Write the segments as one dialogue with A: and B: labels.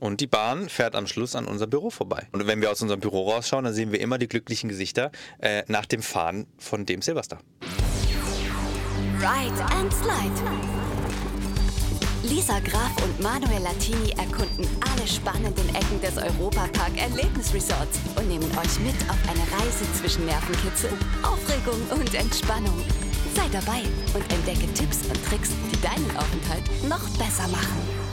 A: Und die Bahn fährt am Schluss an unser Büro vorbei. Und wenn wir aus unserem Büro rausschauen, dann sehen wir immer die glücklichen Gesichter äh, nach dem Fahren von dem Silverstar.
B: Ride and Slide. Lisa Graf und Manuel Latini erkunden alle spannenden Ecken des Europapark Erlebnisresorts und nehmen euch mit auf eine Reise zwischen Nervenkitzel, Aufregung und Entspannung. Sei dabei und entdecke Tipps und Tricks, die deinen Aufenthalt noch besser machen.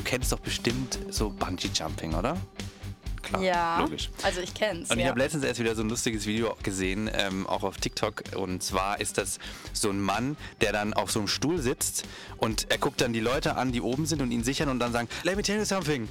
A: Du kennst doch bestimmt so Bungee Jumping, oder? Klar,
C: Ja,
A: logisch.
C: also ich kenn's.
A: Und ich
C: ja.
A: habe letztens erst wieder so ein lustiges Video gesehen, ähm, auch auf TikTok. Und zwar ist das so ein Mann, der dann auf so einem Stuhl sitzt und er guckt dann die Leute an, die oben sind und ihn sichern und dann sagen, let me tell you something.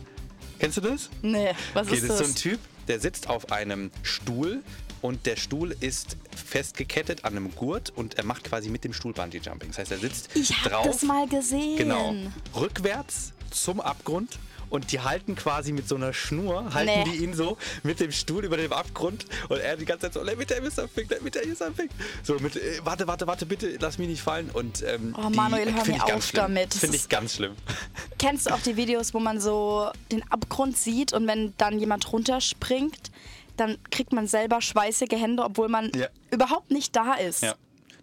A: Kennst du das?
C: Nee, was
A: Okay,
C: ist
A: das
C: das?
A: ist so ein Typ, der sitzt auf einem Stuhl und der Stuhl ist festgekettet an einem Gurt und er macht quasi mit dem Stuhl Bungee Jumping. Das heißt, er sitzt
C: ich
A: drauf.
C: das mal gesehen.
A: Genau. Rückwärts zum Abgrund und die halten quasi mit so einer Schnur, halten
C: Nee.
A: die ihn so mit dem Stuhl über dem Abgrund und er die ganze Zeit so, let me tell you something, let me tell you something. So mit, äh, warte, warte, warte, bitte, lass mich nicht fallen. Und, ähm,
C: Oh, Manuel, hör mir auf
A: schlimm.
C: damit. Das
A: Finde ich ganz schlimm.
C: Kennst du auch die Videos, wo man so den Abgrund sieht und wenn dann jemand runterspringt, dann kriegt man selber schweißige Hände, obwohl man
A: Ja.
C: überhaupt nicht da ist.
A: Ja.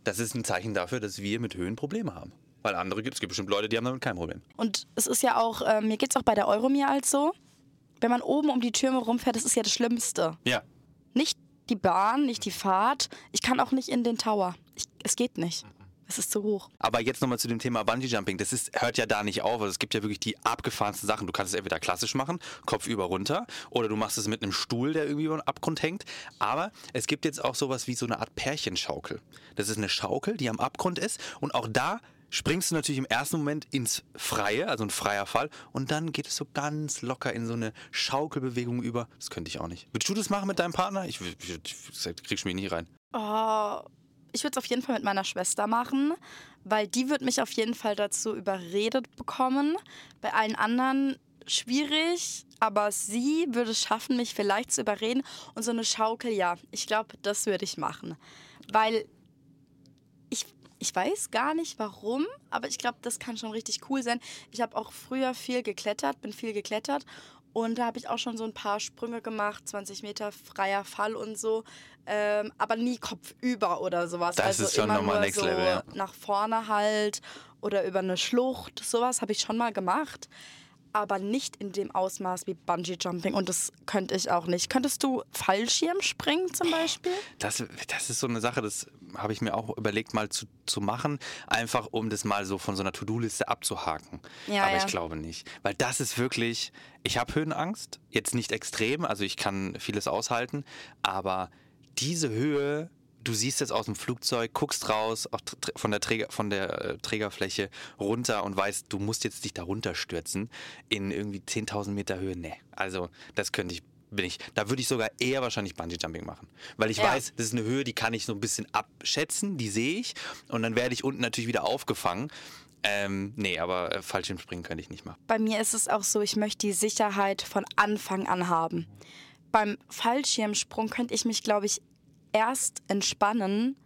A: Das ist ein Zeichen dafür, dass wir mit Höhen Probleme haben. Weil andere gibt es gibt bestimmt Leute, die haben damit kein Problem.
C: Und es ist ja auch, äh, mir geht es auch bei der Euromir als so, wenn man oben um die Türme rumfährt, das ist ja das Schlimmste.
A: Ja.
C: Nicht die Bahn, nicht die Fahrt. Ich kann auch nicht in den Tower. Ich, es geht nicht. Es ist zu hoch.
A: Aber jetzt nochmal zu dem Thema Bungee Jumping. Das ist, hört ja da nicht auf. Also es gibt ja wirklich die abgefahrensten Sachen. Du kannst es entweder klassisch machen, Kopf über runter, oder du machst es mit einem Stuhl, der irgendwie über den Abgrund hängt. Aber es gibt jetzt auch sowas wie so eine Art Pärchenschaukel. Das ist eine Schaukel, die am Abgrund ist. Und auch da springst du natürlich im ersten Moment ins Freie, also ein freier Fall. Und dann geht es so ganz locker in so eine Schaukelbewegung über. Das könnte ich auch nicht. Würdest du das machen mit deinem Partner? Ich, ich, ich, kriegst mich nicht rein.
C: Oh, ich würde es auf jeden Fall mit meiner Schwester machen, weil die wird mich auf jeden Fall dazu überredet bekommen. Bei allen anderen schwierig, aber sie würde es schaffen, mich vielleicht zu überreden. Und so eine Schaukel, ja, ich glaube, das würde ich machen. Weil ich, weiß gar nicht warum, aber ich glaube, das kann schon richtig cool sein. Ich habe auch früher viel geklettert, bin viel geklettert und da habe ich auch schon so ein paar Sprünge gemacht, 20 Meter freier Fall und so, ähm, aber nie kopfüber oder sowas.
A: Das
C: also
A: ist schon
C: immer
A: nochmal Next
C: so
A: Level, ja.
C: nach vorne halt oder über eine Schlucht, sowas habe ich schon mal gemacht. Aber nicht in dem Ausmaß wie Bungee Jumping und das könnte ich auch nicht. Könntest du Fallschirm springen zum Beispiel?
A: Das, das ist so eine Sache, das habe ich mir auch überlegt, mal zu, zu machen, einfach um das mal so von so einer To-Do-Liste abzuhaken.
C: Ja,
A: Aber
C: ja.
A: ich glaube nicht. Weil das ist wirklich, ich habe Höhenangst, jetzt nicht extrem, also ich kann vieles aushalten, aber diese Höhe, du siehst jetzt aus dem Flugzeug, guckst raus von der, Träger, von der äh, Trägerfläche runter und weißt, du musst jetzt dich da runterstürzen in irgendwie 10.000 Meter Höhe. Nee, also das könnte ich bin ich, da würde ich sogar eher wahrscheinlich Bungee Jumping machen. Weil ich
C: Ja.
A: weiß, das ist eine Höhe, die kann ich so ein bisschen abschätzen, die sehe ich. Und dann werde ich unten natürlich wieder aufgefangen. Ähm, nee, aber äh, Fallschirmspringen könnte ich nicht machen.
C: Bei mir ist es auch so, ich möchte die Sicherheit von Anfang an haben. Beim Fallschirmsprung könnte ich mich, glaube ich, erst entspannen,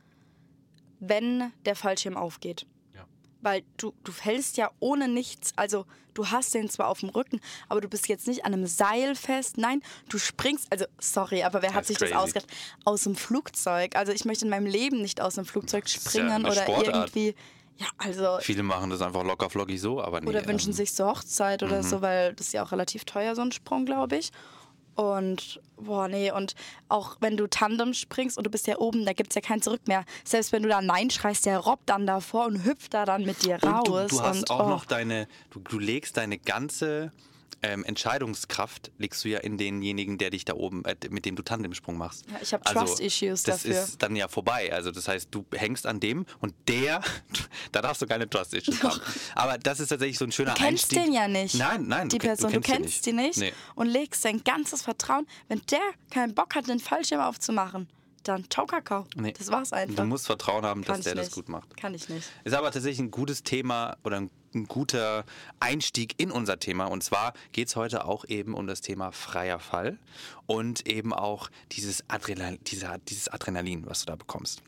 C: wenn der Fallschirm aufgeht.
A: Ja.
C: Weil du, du fällst ja ohne nichts, also du hast den zwar auf dem Rücken, aber du bist jetzt nicht an einem Seil fest. Nein, du springst, also sorry, aber wer hat sich
A: ist
C: das
A: crazy.
C: ausgedacht? Aus dem Flugzeug. Also ich möchte in meinem Leben nicht aus dem Flugzeug
A: ja
C: springen
A: eine
C: oder irgendwie. Ja, also
A: Viele machen das einfach locker flockig so, aber nee.
C: oder wünschen
A: ähm,
C: sich zur Hochzeit oder so, weil das ist ja auch relativ teuer, so ein Sprung, glaube ich. Und, boah, nee, und auch wenn du Tandem springst und du bist ja oben, da gibt es ja kein Zurück mehr. Selbst wenn du da Nein schreist, der robbt dann davor und hüpft da dann mit dir raus.
A: Und du, du hast
C: und,
A: auch
C: oh,
A: noch deine, du, du legst deine ganze ähm, Entscheidungskraft, legst du ja in denjenigen, der dich da oben, äh, mit dem du Tandemsprung machst.
C: Ja, ich hab Trust-Issues
A: das
C: dafür.
A: ist dann ja vorbei. Also das heißt, du hängst an dem und der, da darfst du keine Trust-Issues haben. Aber das ist tatsächlich so ein schöner
C: Du kennst
A: Einstieg.
C: den ja nicht.
A: Nein, nein.
C: Die
A: du,
C: Person, du kennst, die nicht
A: Nee.
C: und legst dein ganzes Vertrauen. Wenn der keinen Bock hat, den Fallschirm aufzumachen, dann ciao Kakao.
A: Nee.
C: Das war's einfach.
A: Du musst Vertrauen haben,
C: Kann
A: dass der
C: ich
A: das
C: nicht.
A: gut macht.
C: Kann ich nicht.
A: Ist aber tatsächlich ein gutes Thema oder ein, ein guter Einstieg in unser Thema. Und zwar geht es heute auch eben um das Thema freier Fall und eben auch dieses, Adrenal, dieser, dieses Adrenalin, was du da bekommst.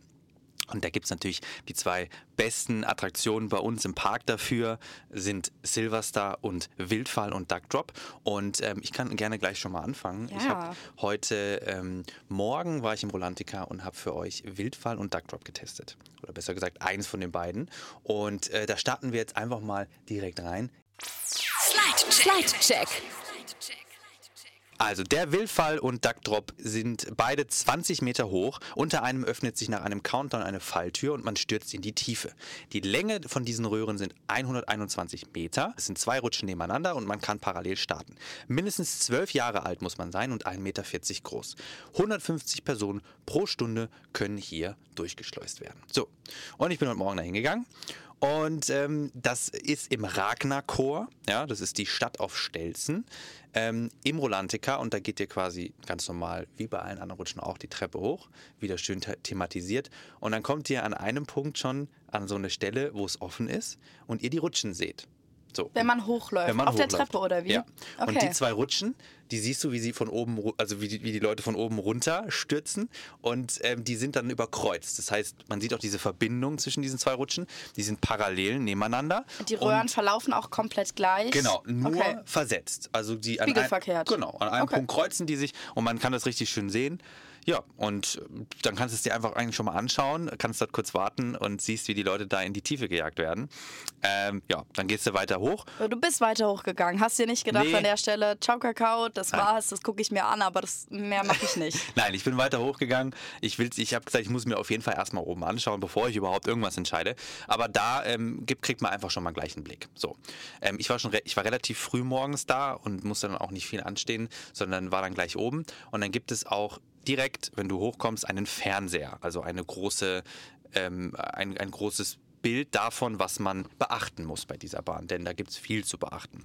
A: Und da gibt es natürlich die zwei besten Attraktionen bei uns im Park dafür, sind Silverstar und Wildfall und Duck Drop. Und ähm, ich kann gerne gleich schon mal anfangen. Ich
C: Ja.
A: habe heute ähm, Morgen war ich im Rolantica und habe für euch Wildfall und Duck Drop getestet. Oder besser gesagt, eins von den beiden. Und äh, da starten wir jetzt einfach mal direkt rein.
B: Slide Check.
A: Also der Wildfall und Duck Drop sind beide 20 Meter hoch. Unter einem öffnet sich nach einem Countdown eine Falltür und man stürzt in die Tiefe. Die Länge von diesen Röhren sind 121 Meter. Es sind zwei Rutschen nebeneinander und man kann parallel starten. Mindestens 12 Jahre alt muss man sein und 1,40 Meter groß. 150 Personen pro Stunde können hier durchgeschleust werden. So, und ich bin heute Morgen da hingegangen und ähm, das ist im Ragnar-Chor, ja, das ist die Stadt auf Stelzen, ähm, im Rolantica. Und da geht ihr quasi ganz normal, wie bei allen anderen Rutschen auch, die Treppe hoch, wieder schön the thematisiert. Und dann kommt ihr an einem Punkt schon an so eine Stelle, wo es offen ist und ihr die Rutschen seht. So.
C: Wenn man hochläuft.
A: Wenn man
C: Auf der
A: hochläuft.
C: Treppe oder wie?
A: Ja. Und
C: Okay.
A: die zwei Rutschen, die siehst du, wie sie von oben, also wie die, wie die Leute von oben runter stürzen und ähm, die sind dann überkreuzt. Das heißt, man sieht auch diese Verbindung zwischen diesen zwei Rutschen. Die sind parallel nebeneinander.
C: Die Röhren verlaufen auch komplett gleich.
A: Genau, nur
C: Okay.
A: versetzt. Also die an
C: Spiegelverkehrt.
A: Ein, genau, an einem
C: Okay.
A: Punkt kreuzen die sich und man kann das richtig schön sehen. Ja, und äh, dann kannst du es dir einfach eigentlich schon mal anschauen, kannst dort kurz warten und siehst, wie die Leute da in die Tiefe gejagt werden. Ähm, ja, dann gehst du weiter hoch
C: Du bist weiter hochgegangen. Hast dir nicht gedacht
A: Nee.
C: an der Stelle, ciao Kakao, das
A: Nein.
C: war's, das gucke ich mir an, aber das mehr mache ich nicht.
A: Nein, ich bin weiter hochgegangen. Ich, will- ich habe gesagt, ich muss mir auf jeden Fall erstmal oben anschauen, bevor ich überhaupt irgendwas entscheide. Aber da ähm, gibt, kriegt man einfach schon mal gleich einen Blick. So, ähm, ich war schon, ich war relativ früh morgens da und musste dann auch nicht viel anstehen, sondern war dann gleich oben. Und dann gibt es auch direkt, wenn du hochkommst, einen Fernseher, also eine große, ähm, ein, ein großes Bild davon, was man beachten muss bei dieser Bahn, denn da gibt es viel zu beachten.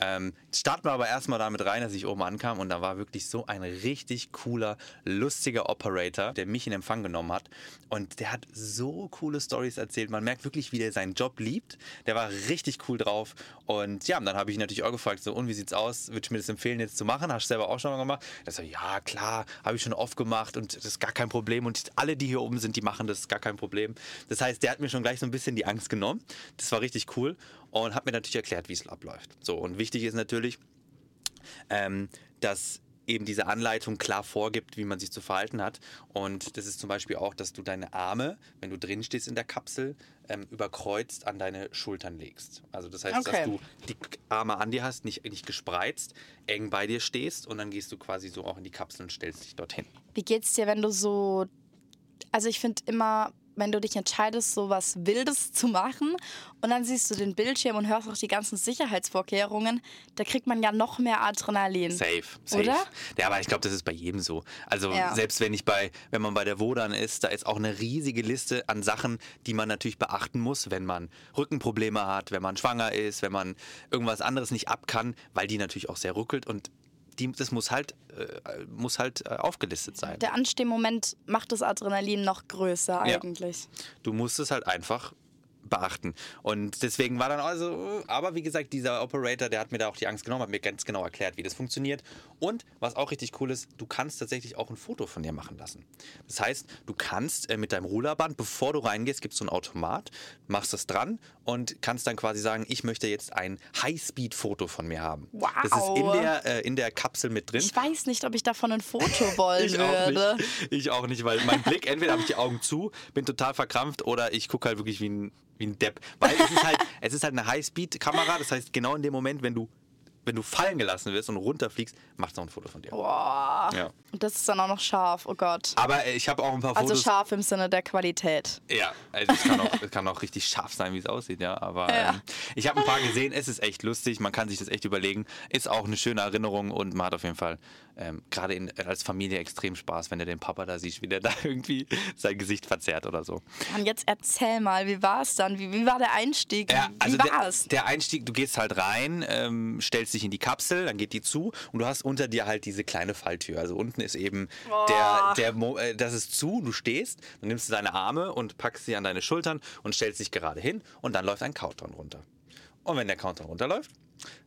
A: Ähm, starten wir aber erstmal damit rein, dass ich oben ankam und da war wirklich so ein richtig cooler, lustiger Operator, der mich in Empfang genommen hat und der hat so coole Stories erzählt. Man merkt wirklich, wie der seinen Job liebt. Der war richtig cool drauf und ja, dann habe ich ihn natürlich auch gefragt, so und wie sieht's aus? Würdest du mir das empfehlen, jetzt zu machen? Hast du selber auch schon mal gemacht? Er so, ja klar, habe ich schon oft gemacht und das ist gar kein Problem und alle, die hier oben sind, die machen das, gar kein Problem. Das heißt, der hat mir schon gleich so ein bisschen die Angst genommen. Das war richtig cool und hat mir natürlich erklärt, wie es abläuft. So, und wichtig ist natürlich, ähm, dass eben diese Anleitung klar vorgibt, wie man sich zu verhalten hat. Und das ist zum Beispiel auch, dass du deine Arme, wenn du drin stehst in der Kapsel, ähm, überkreuzt an deine Schultern legst. Also das heißt,
C: Okay.
A: dass du die Arme an dir hast, nicht, nicht gespreizt, eng bei dir stehst und dann gehst du quasi so auch in die Kapsel und stellst dich dorthin.
C: Wie geht's dir, wenn du so. Also, ich finde immer, wenn du dich entscheidest, so was Wildes zu machen und dann siehst du den Bildschirm und hörst auch die ganzen Sicherheitsvorkehrungen, da kriegt man ja noch mehr Adrenalin.
A: Safe, safe.
C: Oder?
A: Ja, aber ich glaube, das ist bei jedem so. Also
C: Ja.
A: selbst wenn ich bei, wenn man bei der Wodan ist, da ist auch eine riesige Liste an Sachen, die man natürlich beachten muss, wenn man Rückenprobleme hat, wenn man schwanger ist, wenn man irgendwas anderes nicht ab kann, weil die natürlich auch sehr ruckelt und die, das muss halt, äh, muss halt äh, aufgelistet sein.
C: Der Anstehmoment macht das Adrenalin noch größer
A: Ja.
C: eigentlich.
A: Du musst es halt einfach beachten. Und deswegen war dann also, aber wie gesagt, dieser Operator, der hat mir da auch die Angst genommen, hat mir ganz genau erklärt, wie das funktioniert. Und was auch richtig cool ist, du kannst tatsächlich auch ein Foto von dir machen lassen. Das heißt, du kannst äh, mit deinem Ruderband, bevor du reingehst, gibt es so einen Automat, machst das dran und kannst dann quasi sagen, ich möchte jetzt ein High-Speed-Foto von mir haben.
C: Wow.
A: Das ist in der, äh, in der Kapsel mit drin.
C: Ich weiß nicht, ob ich davon ein Foto wollen
A: Ich auch
C: würde.
A: nicht. Ich auch nicht, weil mein Blick, entweder habe ich die Augen zu, bin total verkrampft oder ich gucke halt wirklich wie ein, wie ein Depp. Weil es ist halt, es ist halt eine Highspeed-Kamera, das heißt, genau in dem Moment, wenn du, wenn du fallen gelassen wirst und runterfliegst, macht es noch ein Foto von dir.
C: Boah.
A: Ja.
C: Und das ist dann auch noch scharf, oh Gott.
A: Aber äh, ich habe auch ein paar
C: Also
A: Fotos.
C: scharf im Sinne der Qualität.
A: Ja, also es kann, auch, es kann auch richtig scharf sein, wie es aussieht, ja. Aber
C: Ja.
A: Ähm, ich habe ein paar gesehen, es ist echt lustig, man kann sich das echt überlegen. Ist auch eine schöne Erinnerung und man hat auf jeden Fall ähm, gerade in- als Familie extrem Spaß, wenn du den Papa da siehst, wie der da irgendwie sein Gesicht verzerrt oder so.
C: Und jetzt erzähl mal, wie war es dann? Wie, wie war der Einstieg?
A: Ja, also
C: wie war
A: der,
C: es?
A: der Einstieg, du gehst halt rein, ähm, stellst dich in die Kapsel, dann geht die zu und du hast unter dir halt diese kleine Falltür. Also unten ist eben der, der Mo äh, das ist zu, du stehst, dann nimmst du deine Arme und packst sie an deine Schultern und stellst dich gerade hin und dann läuft ein Countdown runter. Und wenn der Countdown runterläuft,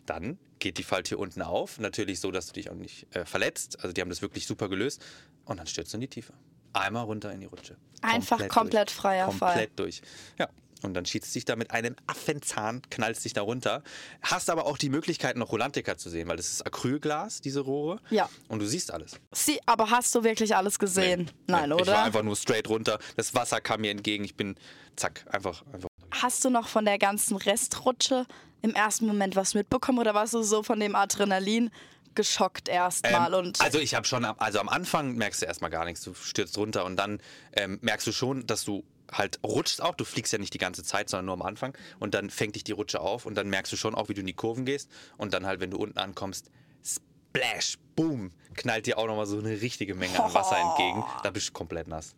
A: dann geht die Falltür unten auf. Natürlich so, dass du dich auch nicht äh, verletzt. Also die haben das wirklich super gelöst. Und dann stürzt du in die Tiefe. einmal runter in die Rutsche.
C: Einfach komplett
A: durch.
C: freier Fall.
A: Komplett durch. Ja. Und dann schießt dich da mit einem Affenzahn, knallst dich da runter. Hast aber auch die Möglichkeit, noch Rolantica zu sehen, weil das ist Acrylglas, diese Rohre.
C: Ja.
A: Und du siehst alles.
C: Sie, aber hast du wirklich alles gesehen? Nein,
A: Ich war
C: oder?
A: einfach nur straight runter. Das Wasser kam mir entgegen. Ich bin, zack, einfach, einfach.
C: Hast du noch von der ganzen Restrutsche im ersten Moment was mitbekommen oder warst du so von dem Adrenalin geschockt erstmal?
A: Ähm,
C: und
A: also ich habe schon, also am Anfang merkst du erstmal gar nichts, du stürzt runter und dann ähm, merkst du schon, dass du halt rutschst auch, du fliegst ja nicht die ganze Zeit, sondern nur am Anfang. Und dann fängt dich die Rutsche auf und dann merkst du schon auch, wie du in die Kurven gehst. Und dann halt, wenn du unten ankommst, splash, boom, knallt dir auch nochmal so eine richtige Menge an Wasser entgegen, da bist du komplett nass.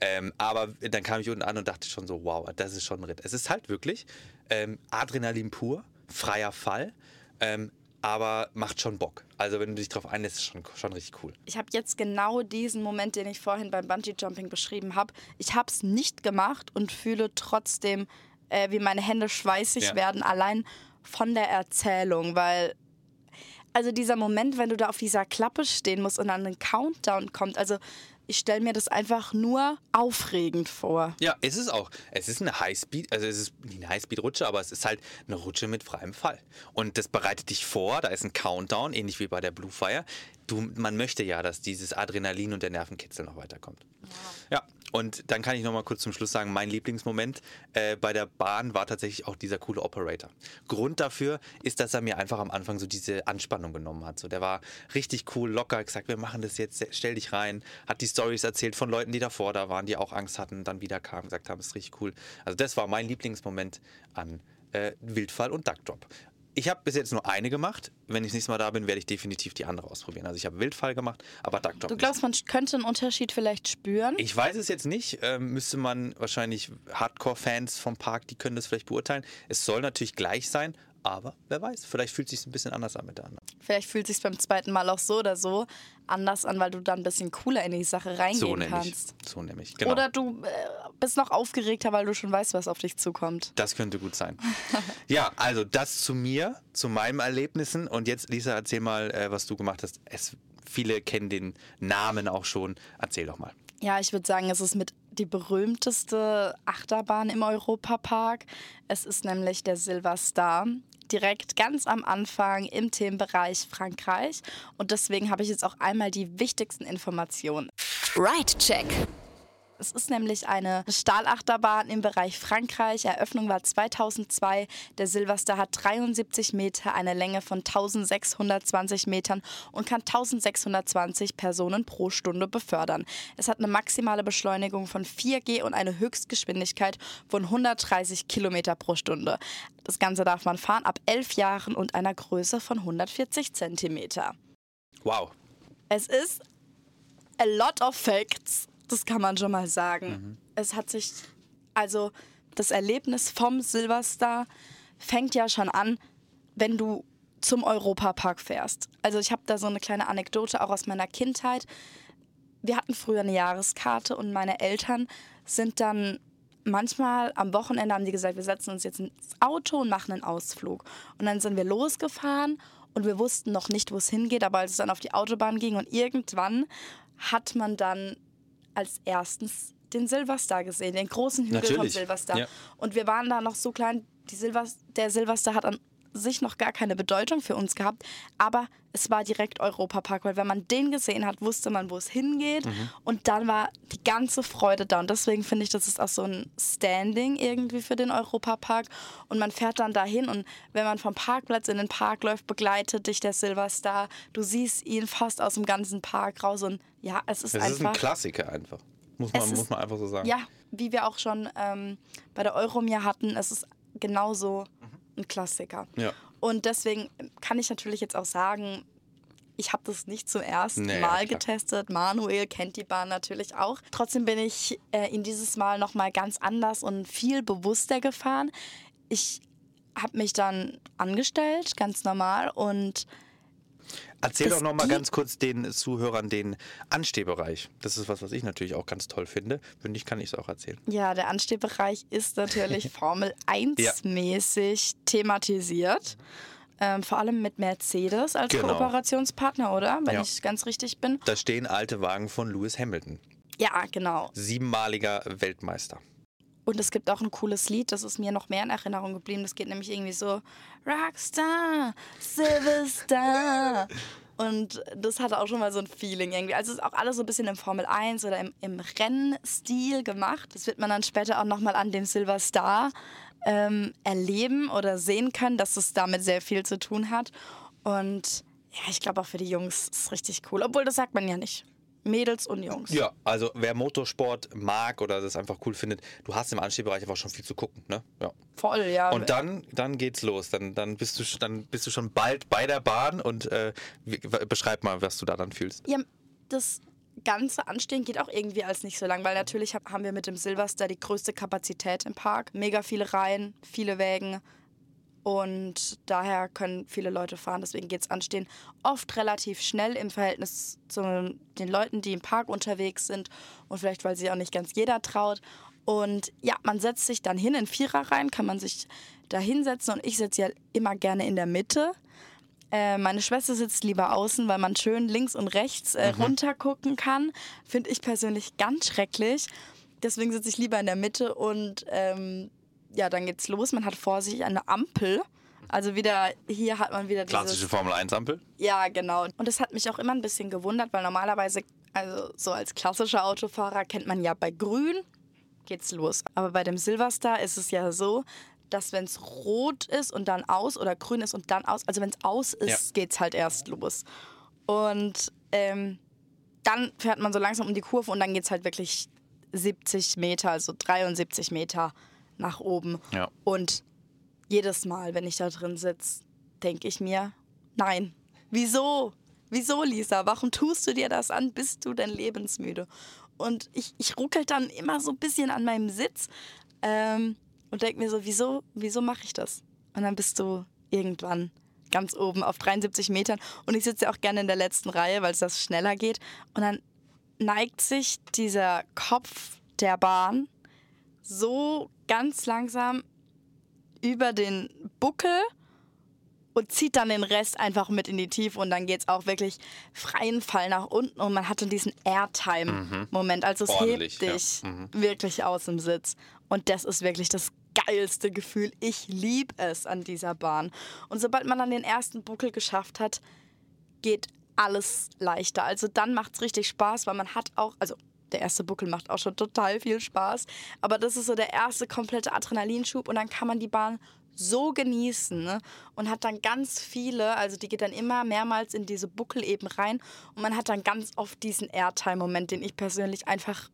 A: Ähm, aber dann kam ich unten an und dachte schon so, wow, das ist schon ein Ritt. Es ist halt wirklich ähm, Adrenalin pur, freier Fall, ähm, aber macht schon Bock. Also wenn du dich drauf einlässt, ist schon, schon richtig cool.
C: ich habe jetzt genau diesen Moment, den ich vorhin beim Bungee-Jumping beschrieben habe. Ich habe es nicht gemacht und fühle trotzdem, äh, wie meine Hände schweißig
A: Ja.
C: werden, allein von der Erzählung, weil also dieser Moment, wenn du da auf dieser Klappe stehen musst und dann ein Countdown kommt, also ich stelle mir das einfach nur aufregend vor.
A: Ja, es ist auch. Es ist eine Highspeed, also es ist nicht eine Highspeed-Rutsche, aber es ist halt eine Rutsche mit freiem Fall. Und das bereitet dich vor, da ist ein Countdown, ähnlich wie bei der Blue Fire. Du, man möchte ja, dass dieses Adrenalin und der Nervenkitzel noch weiterkommt. Ja, und dann kann ich noch mal kurz zum Schluss sagen, mein Lieblingsmoment äh, bei der Bahn war tatsächlich auch dieser coole Operator. Grund dafür ist, dass er mir einfach am Anfang so diese Anspannung genommen hat. So, der war richtig cool, locker, gesagt, wir machen das jetzt, stell dich rein, hat die Stories erzählt von Leuten, die davor da waren, die auch Angst hatten, dann wieder kamen, gesagt haben, ist richtig cool. Also das war mein Lieblingsmoment an äh, Wildfall und Duckdrop. Ich habe bis jetzt nur eine gemacht. Wenn ich das nächste Mal da bin, werde ich definitiv die andere ausprobieren. Also ich habe Wildfall gemacht, aber Duckdrop
C: Du
A: nicht.
C: glaubst, man könnte einen Unterschied vielleicht spüren?
A: Ich weiß es jetzt nicht. Ähm, müsste man wahrscheinlich Hardcore-Fans vom Park, die können das vielleicht beurteilen. Es soll natürlich gleich sein, aber wer weiß, vielleicht fühlt es sich ein bisschen anders an mit der anderen.
C: Vielleicht fühlt es sich beim zweiten Mal auch so oder so anders an, weil du dann ein bisschen cooler in die Sache reingehen
A: So nämlich.
C: kannst.
A: So nämlich, genau.
C: Oder du äh, bist noch aufgeregter, weil du schon weißt, was auf dich zukommt.
A: das könnte gut sein. ja, also das zu mir, zu meinen Erlebnissen. Und jetzt, Lisa, erzähl mal, äh, was du gemacht hast. Es, viele kennen den Namen auch schon. Erzähl doch mal.
C: Ja, ich würde sagen, es ist mit die berühmteste Achterbahn im Europapark. Es ist nämlich der Silver Star. Direkt ganz am Anfang im Themenbereich Frankreich. Und deswegen habe ich jetzt auch einmal die wichtigsten Informationen.
B: Ride Check.
C: Es ist nämlich eine Stahlachterbahn im Bereich Frankreich. Eröffnung war 2002. Der Silverstar hat 73 Meter, eine Länge von 1620 Metern und kann 1620 Personen pro Stunde befördern. Es hat eine maximale Beschleunigung von 4G und eine Höchstgeschwindigkeit von 130 Kilometer pro Stunde. Das Ganze darf man fahren ab 11 Jahren und einer Größe von 140 Zentimeter.
A: Wow.
C: Es ist a lot of facts, das kann man schon mal sagen. Es hat sich, also das Erlebnis vom Silverstar fängt ja schon an, wenn du zum Europapark fährst. Also ich habe da so eine kleine Anekdote auch aus meiner Kindheit. Wir hatten früher eine Jahreskarte und meine Eltern sind dann manchmal am Wochenende haben die gesagt, wir setzen uns jetzt ins Auto und machen einen Ausflug. Und dann sind wir losgefahren und wir wussten noch nicht, wo es hingeht, aber als es dann auf die Autobahn ging und irgendwann hat man dann als erstens den Silverstar gesehen, den großen Hügel vom
A: Natürlich,
C: Silverstar.
A: ja.
C: Und wir waren da noch so klein, die Silvers der Silverstar hat an sich noch gar keine Bedeutung für uns gehabt, aber es war direkt Europapark, weil wenn man den gesehen hat, wusste man, wo es hingeht.
A: Mhm.
C: und dann war die ganze Freude da. Und deswegen finde ich, das ist auch so ein Standing irgendwie für den Europapark. Und man fährt dann dahin und wenn man vom Parkplatz in den Park läuft, begleitet dich der Silverstar, du siehst ihn fast aus dem ganzen Park raus. Und ja, es ist
A: Das
C: einfach
A: ist ein Klassiker einfach. Muss man,
C: Es
A: muss man einfach so sagen.
C: ja, wie wir auch schon ähm, bei der Euromir hatten, es ist genauso ein Klassiker.
A: Ja.
C: Und deswegen kann ich natürlich jetzt auch sagen, ich habe das nicht zum ersten
A: Nee,
C: Mal
A: klar.
C: getestet. Manuel kennt die Bahn natürlich auch. Trotzdem bin ich äh, ihn dieses Mal nochmal ganz anders und viel bewusster gefahren. Ich habe mich dann angestellt, ganz normal. Und
A: Erzähl doch noch mal ganz kurz den Zuhörern den Anstehbereich. Das ist was, was ich natürlich auch ganz toll finde. Wenn nicht, kann ich es auch erzählen.
C: ja, der Anstehbereich ist natürlich Formel 1-mäßig thematisiert. Ähm, vor allem mit Mercedes als
A: Genau.
C: Kooperationspartner, oder? Wenn
A: Ja.
C: ich ganz richtig bin.
A: Da stehen alte Wagen von Lewis Hamilton.
C: Ja, genau.
A: Siebenmaliger Weltmeister.
C: Und es gibt auch ein cooles Lied, das ist mir noch mehr in Erinnerung geblieben. Das geht nämlich irgendwie so: Rockstar, Silverstar. Und das hatte auch schon mal so ein Feeling irgendwie. Also es ist auch alles so ein bisschen im Formel 1 oder im, im Rennstil gemacht. Das wird man dann später auch nochmal an dem Silverstar ähm, erleben oder sehen können, dass es damit sehr viel zu tun hat. Und ja, ich glaube auch für die Jungs ist es richtig cool. Obwohl, das sagt man ja nicht. Mädels und Jungs.
A: Ja, also wer Motorsport mag oder das einfach cool findet, du hast im Anstehbereich einfach schon viel zu gucken, ne? Ja.
C: Voll, ja.
A: Und dann, dann geht's los. Dann, dann, bist du, dann bist du schon bald bei der Bahn und äh, beschreib mal, was du da dann fühlst.
C: Ja, das ganze Anstehen geht auch irgendwie als nicht so lang, weil natürlich hab- haben wir mit dem Silverstar die größte Kapazität im Park. Mega viele Reihen, viele Wägen und daher können viele Leute fahren. Deswegen geht es anstehen oft relativ schnell im Verhältnis zu den Leuten, die im Park unterwegs sind und vielleicht, weil sich auch nicht ganz jeder traut. Und ja, man setzt sich dann hin in Viererreihen, kann man sich da hinsetzen und ich sitze ja immer gerne in der Mitte. Äh, meine Schwester sitzt lieber außen, weil man schön links und rechts äh, runter gucken kann. Finde ich persönlich ganz schrecklich. Deswegen sitze ich lieber in der Mitte und ähm, ja, dann geht's los. Man hat vor sich eine Ampel. Also wieder, hier hat man wieder
A: Klassische
C: dieses...
A: Formel 1-Ampel.
C: Ja, genau. Und das hat mich auch immer ein bisschen gewundert, weil normalerweise, also so als klassischer Autofahrer kennt man ja bei grün geht's los. Aber bei dem Silverstar ist es ja so, dass wenn es rot ist und dann aus oder grün ist und dann aus, also wenn es aus ist,
A: Ja.
C: geht's halt erst los. Und ähm, dann fährt man so langsam um die Kurve und dann geht's halt wirklich 70 Meter, also 73 Meter nach oben.
A: Ja.
C: Und jedes Mal, wenn ich da drin sitze, denke ich mir, nein, wieso? Wieso, Lisa? Warum tust du dir das an? Bist du denn lebensmüde? Und ich, ich ruckel dann immer so ein bisschen an meinem Sitz ähm, und denke mir so, wieso, wieso mache ich das? Und dann bist du irgendwann ganz oben auf 73 Metern und ich sitze ja auch gerne in der letzten Reihe, weil es das schneller geht. Und dann neigt sich dieser Kopf der Bahn so ganz langsam über den Buckel und zieht dann den Rest einfach mit in die Tiefe und dann geht es auch wirklich freien Fall nach unten und man hat dann diesen Airtime-Moment. Also es
A: Ordentlich,
C: hebt
A: ja.
C: dich
A: Mhm.
C: wirklich aus dem Sitz. Und das ist wirklich das geilste Gefühl. Ich liebe es an dieser Bahn. Und sobald man dann den ersten Buckel geschafft hat, geht alles leichter. Also dann macht es richtig Spaß, weil man hat auch, also der erste Buckel macht auch schon total viel Spaß, aber das ist so der erste komplette Adrenalinschub und dann kann man die Bahn so genießen ne? und hat dann ganz viele, also die geht dann immer mehrmals in diese Buckel eben rein und man hat dann ganz oft diesen Airtime-Moment, den ich persönlich einfach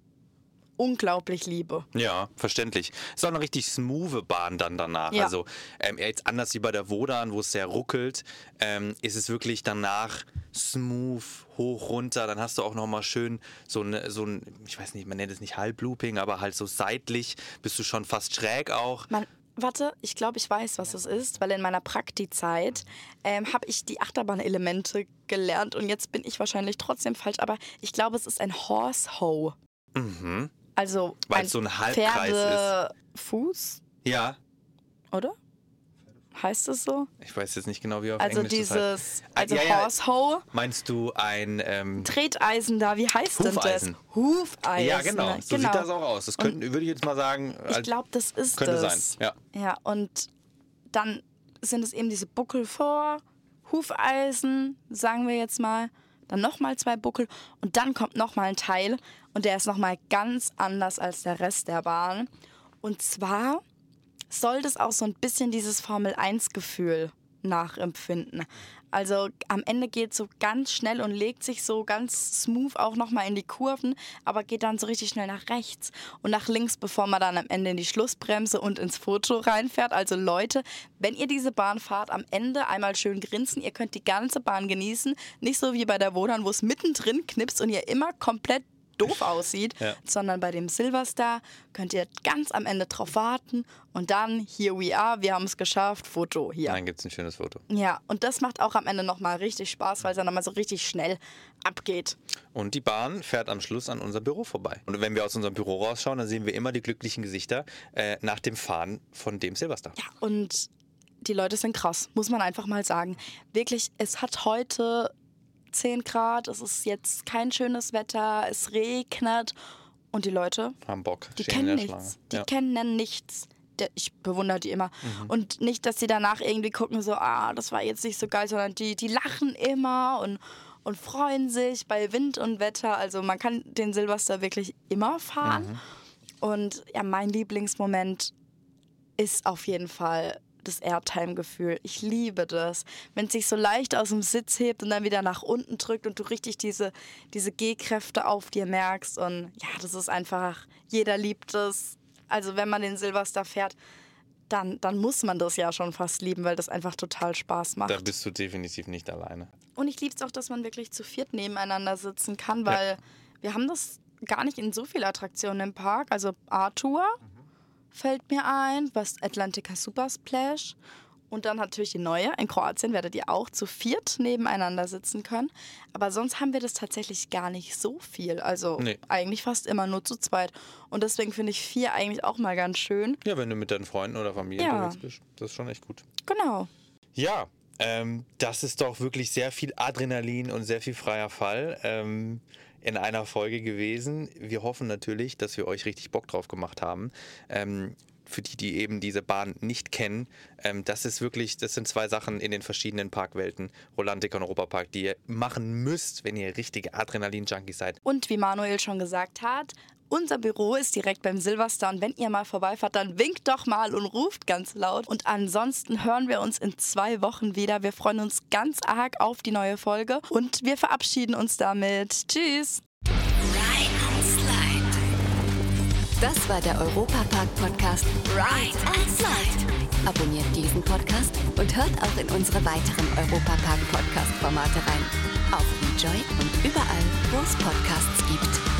C: unglaublich liebe.
A: Ja, verständlich. Ist auch eine richtig smooth Bahn dann danach.
C: Ja.
A: Also ähm, jetzt anders wie bei der Wodan, wo es sehr ruckelt, ähm, ist es wirklich danach smooth, hoch, runter. Dann hast du auch nochmal schön so, eine, so ein, ich weiß nicht, man nennt es nicht Halblooping, aber halt so seitlich bist du schon fast schräg auch.
C: Man, warte, ich glaube, ich weiß, was es ist, weil in meiner Praktizeit ähm, habe ich die Achterbahn-Elemente gelernt und jetzt bin ich wahrscheinlich trotzdem falsch, aber ich glaube, es ist ein Horse-Hoe.
A: Mhm.
C: Also
A: Weil
C: ein
A: es so ein Halbkreis ist.
C: Pferdefuß,
A: Ja,
C: oder? Heißt es so?
A: ich weiß jetzt nicht genau, wie auf
C: Also
A: Englisch das heißt.
C: dieses,
A: Ah,
C: also
A: ja, ja.
C: Horse-Hoe,
A: Meinst du ein... Ähm,
C: Treteisen da, wie heißt denn
A: Hufeisen.
C: das? Hufeisen.
A: ja, genau. So
C: genau.
A: sieht das auch aus. Das könnte, würde ich jetzt mal sagen...
C: Ich glaube, das ist
A: könnte
C: das.
A: sein, ja.
C: Ja, und dann sind es eben diese Buckel vor, Hufeisen, sagen wir jetzt mal, dann nochmal zwei Buckel und dann kommt nochmal ein Teil und der ist nochmal ganz anders als der Rest der Bahn. Und zwar soll das auch so ein bisschen dieses Formel-1-Gefühl nachempfinden. Also am Ende geht es so ganz schnell und legt sich so ganz smooth auch nochmal in die Kurven, aber geht dann so richtig schnell nach rechts und nach links, bevor man dann am Ende in die Schlussbremse und ins Foto reinfährt. Also Leute, wenn ihr diese Bahn fahrt, am Ende einmal schön grinsen. Ihr könnt die ganze Bahn genießen. Nicht so wie bei der Wodan, wo es mittendrin knipst und ihr immer komplett doof aussieht,
A: Ja.
C: sondern bei dem Silverstar könnt ihr ganz am Ende drauf warten und dann, here we are, wir haben es geschafft, Foto hier.
A: Dann gibt es ein schönes Foto.
C: Ja, und das macht auch am Ende nochmal richtig Spaß, weil es dann nochmal so richtig schnell abgeht.
A: Und die Bahn fährt am Schluss an unser Büro vorbei. Und wenn wir aus unserem Büro rausschauen, dann sehen wir immer die glücklichen Gesichter äh, nach dem Fahren von dem Silverstar.
C: Ja, und die Leute sind krass, muss man einfach mal sagen. Wirklich, es hat heute 10 Grad, es ist jetzt kein schönes Wetter, es regnet und die Leute,
A: Haben Bock.
C: die
A: stehen
C: kennen nichts. Die
A: ja.
C: kennen nichts. Ich bewundere die immer.
A: Mhm.
C: Und nicht, dass sie danach irgendwie gucken, so, ah, das war jetzt nicht so geil, sondern die, die lachen immer und, und freuen sich bei Wind und Wetter. Also man kann den Silvester wirklich immer fahren.
A: Mhm.
C: Und ja, mein Lieblingsmoment ist auf jeden Fall das Airtime-Gefühl. Ich liebe das. Wenn es sich so leicht aus dem Sitz hebt und dann wieder nach unten drückt und du richtig diese, diese G-Kräfte auf dir merkst. Und ja, das ist einfach, jeder liebt es. Also wenn man den Silvester fährt, dann, dann muss man das ja schon fast lieben, weil das einfach total Spaß macht.
A: Da bist du definitiv nicht alleine.
C: Und ich liebe es auch, dass man wirklich zu viert nebeneinander sitzen kann, weil wir haben das gar nicht in so vielen Attraktionen im Park. Also Arthur fällt mir ein, was Atlantica Super Splash. Und dann natürlich die neue. In Kroatien werdet ihr auch zu viert nebeneinander sitzen können. Aber sonst haben wir das tatsächlich gar nicht so viel. Also
A: Nee.
C: eigentlich fast immer nur zu zweit. Und deswegen finde ich vier eigentlich auch mal ganz schön.
A: Ja, wenn du mit deinen Freunden oder Familie
C: Ja.
A: unterwegs bist, das ist schon echt gut.
C: Genau.
A: Ja, ähm, das ist doch wirklich sehr viel Adrenalin und sehr viel freier Fall ähm, in einer Folge gewesen. Wir hoffen natürlich, dass wir euch richtig Bock drauf gemacht haben. Ähm, für die, die eben diese Bahn nicht kennen, ähm, das ist wirklich, das sind zwei Sachen in den verschiedenen Parkwelten, Rolantik und Europapark, die ihr machen müsst, wenn ihr richtige Adrenalin-Junkies seid.
C: Und wie Manuel schon gesagt hat, unser Büro ist direkt beim Silverstar und wenn ihr mal vorbeifahrt, dann winkt doch mal und ruft ganz laut. Und ansonsten hören wir uns in zwei Wochen wieder. Wir freuen uns ganz arg auf die neue Folge und wir verabschieden uns damit. Tschüss!
B: Das war der Europapark-Podcast Ride and Slide. Abonniert diesen Podcast und hört auch in unsere weiteren Europapark-Podcast-Formate rein. Auf Enjoy und überall, wo es Podcasts gibt.